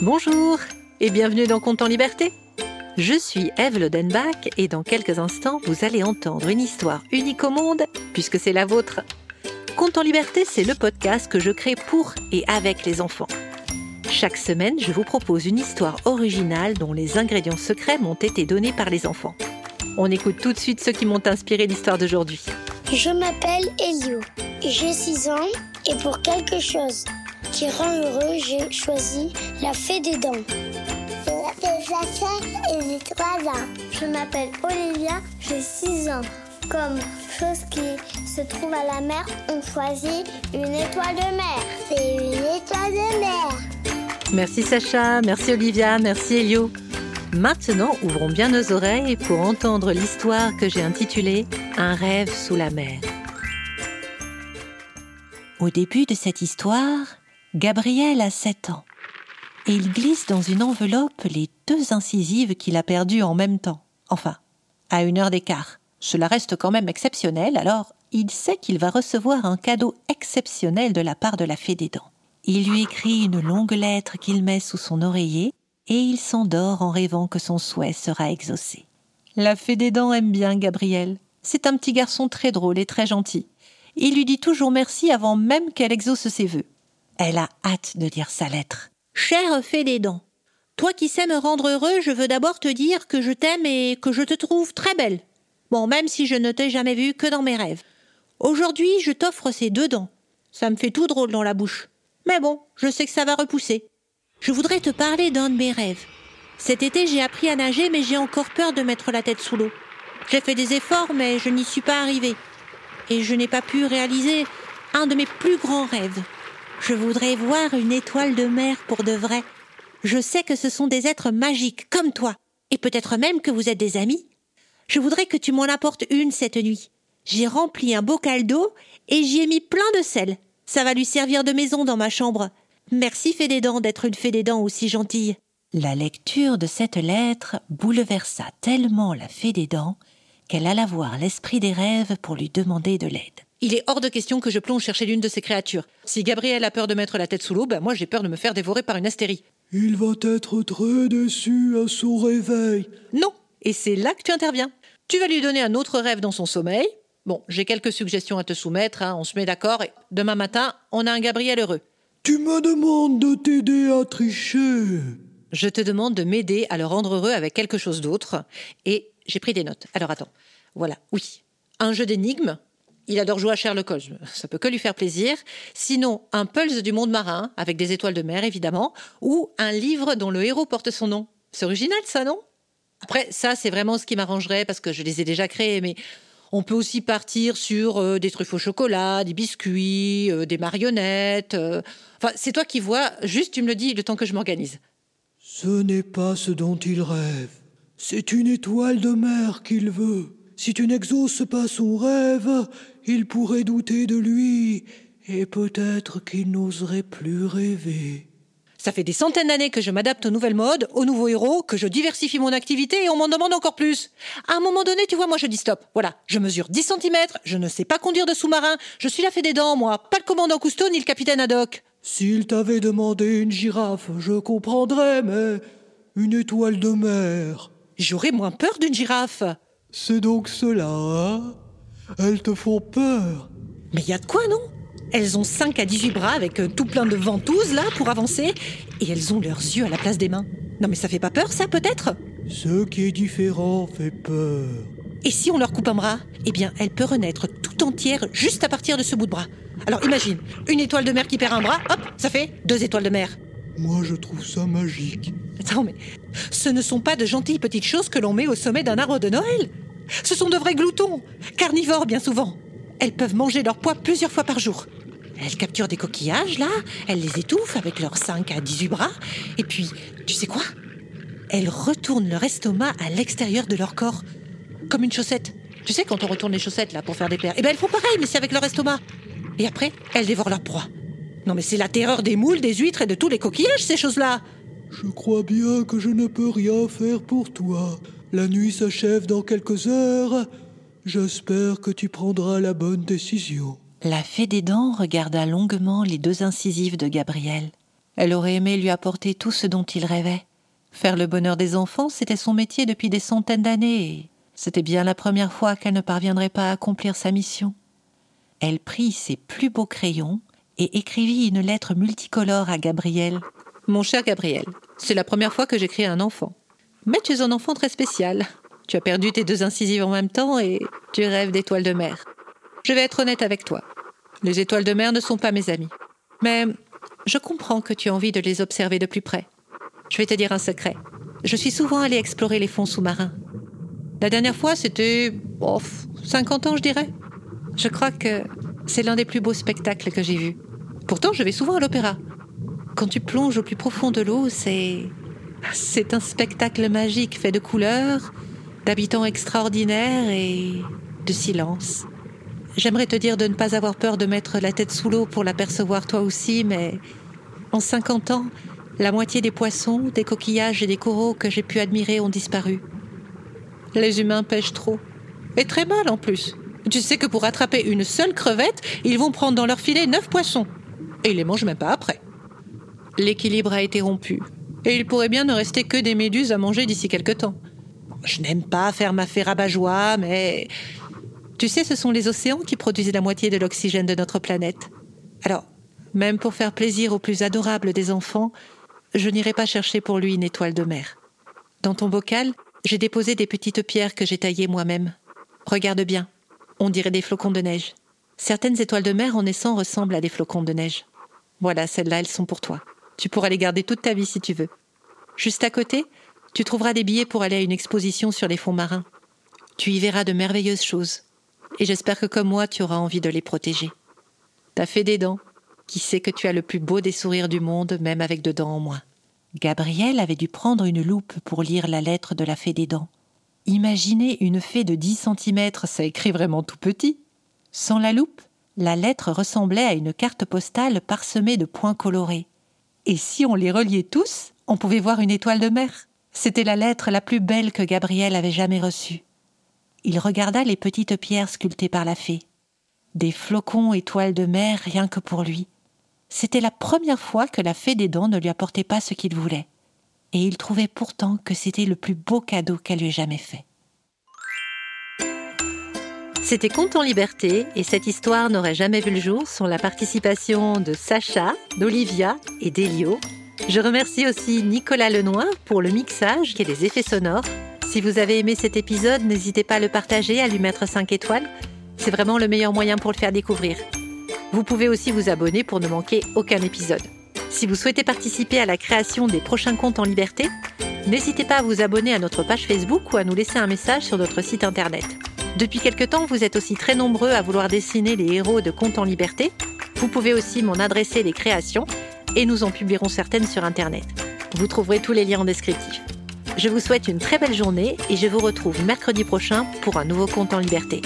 Bonjour et bienvenue dans Compte en Liberté. Je suis Eve Lodenbach et dans quelques instants, vous allez entendre une histoire unique au monde puisque c'est la vôtre. Compte en Liberté, c'est le podcast que je crée pour et avec les enfants. Chaque semaine, je vous propose une histoire originale dont les ingrédients secrets m'ont été donnés par les enfants. On écoute tout de suite ceux qui m'ont inspiré l'histoire d'aujourd'hui. Je m'appelle Elio, j'ai 6 ans et pour quelque chose qui rend heureux, j'ai choisi la fée des dents. Je m'appelle Sacha et j'ai 3 ans. Je m'appelle Olivia, j'ai 6 ans. Comme chose qui se trouve à la mer, on choisit une étoile de mer. C'est une étoile de mer. Merci Sacha, merci Olivia, merci Elio. Maintenant, ouvrons bien nos oreilles pour entendre l'histoire que j'ai intitulée Un rêve sous la mer. Au début de cette histoire, Gabriel a 7 ans et il glisse dans une enveloppe les deux incisives qu'il a perdues en même temps. Enfin, à une heure d'écart. Cela reste quand même exceptionnel, alors il sait qu'il va recevoir un cadeau exceptionnel de la part de la fée des dents. Il lui écrit une longue lettre qu'il met sous son oreiller et il s'endort en rêvant que son souhait sera exaucé. La fée des dents aime bien Gabriel. C'est un petit garçon très drôle et très gentil. Il lui dit toujours merci avant même qu'elle exauce ses vœux. Elle a hâte de lire sa lettre. Chère fée des dents, toi qui sais me rendre heureux, je veux d'abord te dire que je t'aime et que je te trouve très belle. Bon, même si je ne t'ai jamais vue que dans mes rêves. Aujourd'hui, je t'offre ces deux dents. Ça me fait tout drôle dans la bouche. Mais bon, je sais que ça va repousser. Je voudrais te parler d'un de mes rêves. Cet été, j'ai appris à nager, mais j'ai encore peur de mettre la tête sous l'eau. J'ai fait des efforts, mais je n'y suis pas arrivée. Et je n'ai pas pu réaliser un de mes plus grands rêves. Je voudrais voir une étoile de mer pour de vrai. Je sais que ce sont des êtres magiques, comme toi, et peut-être même que vous êtes des amis. Je voudrais que tu m'en apportes une cette nuit. J'ai rempli un bocal d'eau et j'y ai mis plein de sel. Ça va lui servir de maison dans ma chambre. Merci Fée des Dents d'être une Fée des Dents aussi gentille. La lecture de cette lettre bouleversa tellement la Fée des Dents qu'elle alla voir l'esprit des rêves pour lui demander de l'aide. Il est hors de question que je plonge chercher l'une de ces créatures. Si Gabriel a peur de mettre la tête sous l'eau, ben moi j'ai peur de me faire dévorer par une astérie. Il va être très déçu à son réveil. Non, et c'est là que tu interviens. Tu vas lui donner un autre rêve dans son sommeil. Bon, j'ai quelques suggestions à te soumettre, hein, on se met d'accord, et demain matin, on a un Gabriel heureux. Tu me demandes de t'aider à tricher. Je te demande de m'aider à le rendre heureux avec quelque chose d'autre, et j'ai pris des notes. Alors attends, voilà, oui. Un jeu d'énigmes, il adore jouer à Sherlock Holmes, ça peut que lui faire plaisir. Sinon, un Pulse du monde marin, avec des étoiles de mer évidemment, ou un livre dont le héros porte son nom. C'est original ça, non? Après, ça c'est vraiment ce qui m'arrangerait parce que je les ai déjà créés, mais on peut aussi partir sur euh, des truffes au chocolat, des biscuits, euh, des marionnettes. euh. Enfin, c'est toi qui vois, juste tu me le dis le temps que je m'organise. Ce n'est pas ce dont il rêve. C'est une étoile de mer qu'il veut. Si tu n'exauces pas son rêve, il pourrait douter de lui, et peut-être qu'il n'oserait plus rêver. Ça fait des centaines d'années que je m'adapte aux nouvelles modes, aux nouveaux héros, que je diversifie mon activité et on m'en demande encore plus. À un moment donné, tu vois, moi je dis stop. Voilà, je mesure 10 cm, je ne sais pas conduire de sous-marin, je suis la fée des dents, moi, pas le commandant Cousteau ni le capitaine Haddock. S'il t'avait demandé une girafe, je comprendrais, mais une étoile de mer. J'aurais moins peur d'une girafe. C'est donc cela, hein? Elles te font peur. Mais y a de quoi, non? Elles ont 5 à 18 bras avec euh, tout plein de ventouses là pour avancer et elles ont leurs yeux à la place des mains. Non mais ça fait pas peur ça peut-être? Ce qui est différent fait peur. Et si on leur coupe un bras? Eh bien, elle peut renaître tout entière juste à partir de ce bout de bras. Alors imagine, une étoile de mer qui perd un bras, hop, ça fait deux étoiles de mer. Moi, je trouve ça magique. Attends, mais ce ne sont pas de gentilles petites choses que l'on met au sommet d'un arbre de Noël. Ce sont de vrais gloutons, carnivores bien souvent. Elles peuvent manger leur poids plusieurs fois par jour. Elles capturent des coquillages, là, elles les étouffent avec leurs 5 à 18 bras, et puis, tu sais quoi? Elles retournent leur estomac à l'extérieur de leur corps, comme une chaussette. Tu sais, quand on retourne les chaussettes, là, pour faire des paires, eh ben elles font pareil, mais c'est avec leur estomac. Et après, elles dévorent leur proie. Non mais c'est la terreur des moules, des huîtres et de tous les coquillages, ces choses-là. Je crois bien que je ne peux rien faire pour toi. La nuit s'achève dans quelques heures. J'espère que tu prendras la bonne décision. La fée des dents regarda longuement les deux incisives de Gabriel. Elle aurait aimé lui apporter tout ce dont il rêvait. Faire le bonheur des enfants, c'était son métier depuis des centaines d'années, et c'était bien la première fois qu'elle ne parviendrait pas à accomplir sa mission. Elle prit ses plus beaux crayons et écrivit une lettre multicolore à Gabriel. Mon cher Gabriel, c'est la première fois que j'écris à un enfant. Mais tu es un enfant très spécial. Tu as perdu tes deux incisives en même temps et tu rêves d'étoiles de mer. Je vais être honnête avec toi. Les étoiles de mer ne sont pas mes amies. Mais je comprends que tu as envie de les observer de plus près. Je vais te dire un secret. Je suis souvent allée explorer les fonds sous-marins. La dernière fois, c'était oh, 50 ans, je dirais. Je crois que c'est l'un des plus beaux spectacles que j'ai vus. Pourtant, je vais souvent à l'opéra. Quand tu plonges au plus profond de l'eau, c'est c'est un spectacle magique fait de couleurs, d'habitants extraordinaires et de silence. J'aimerais te dire de ne pas avoir peur de mettre la tête sous l'eau pour l'apercevoir toi aussi, mais en 50 ans, la moitié des poissons, des coquillages et des coraux que j'ai pu admirer ont disparu. Les humains pêchent trop. Et très mal en plus. Tu sais que pour attraper une seule crevette, ils vont prendre dans leur filet neuf poissons. Et ils les mangent même pas après. L'équilibre a été rompu. Et il pourrait bien ne rester que des méduses à manger d'ici quelque temps. Je n'aime pas faire ma fée rabat-joie, mais tu sais, ce sont les océans qui produisent la moitié de l'oxygène de notre planète. Alors, même pour faire plaisir au plus adorable des enfants, je n'irai pas chercher pour lui une étoile de mer. Dans ton bocal, j'ai déposé des petites pierres que j'ai taillées moi-même. Regarde bien, on dirait des flocons de neige. Certaines étoiles de mer en naissant ressemblent à des flocons de neige. Voilà, celles-là, elles sont pour toi. Tu pourras les garder toute ta vie si tu veux. Juste à côté, tu trouveras des billets pour aller à une exposition sur les fonds marins. Tu y verras de merveilleuses choses et j'espère que comme moi tu auras envie de les protéger. T'as fait des dents. Qui sait que tu as le plus beau des sourires du monde, même avec deux dents en moins. Gabriel avait dû prendre une loupe pour lire la lettre de la fée des dents. Imaginez une fée de dix centimètres, ça écrit vraiment tout petit. Sans la loupe, la lettre ressemblait à une carte postale parsemée de points colorés. Et si on les reliait tous, on pouvait voir une étoile de mer. C'était la lettre la plus belle que Gabriel avait jamais reçue il regarda les petites pierres sculptées par la fée. Des flocons étoiles de mer rien que pour lui. C'était la première fois que la fée des dents ne lui apportait pas ce qu'il voulait. Et il trouvait pourtant que c'était le plus beau cadeau qu'elle lui ait jamais fait. C'était Conte en liberté et cette histoire n'aurait jamais vu le jour sans la participation de Sacha, d'Olivia et d'Elio. Je remercie aussi Nicolas Lenoir pour le mixage et les effets sonores si vous avez aimé cet épisode, n'hésitez pas à le partager, à lui mettre 5 étoiles. C'est vraiment le meilleur moyen pour le faire découvrir. Vous pouvez aussi vous abonner pour ne manquer aucun épisode. Si vous souhaitez participer à la création des prochains comptes en liberté, n'hésitez pas à vous abonner à notre page Facebook ou à nous laisser un message sur notre site internet. Depuis quelque temps, vous êtes aussi très nombreux à vouloir dessiner les héros de Comptes en liberté. Vous pouvez aussi m'en adresser les créations et nous en publierons certaines sur internet. Vous trouverez tous les liens en descriptif. Je vous souhaite une très belle journée et je vous retrouve mercredi prochain pour un nouveau compte en liberté.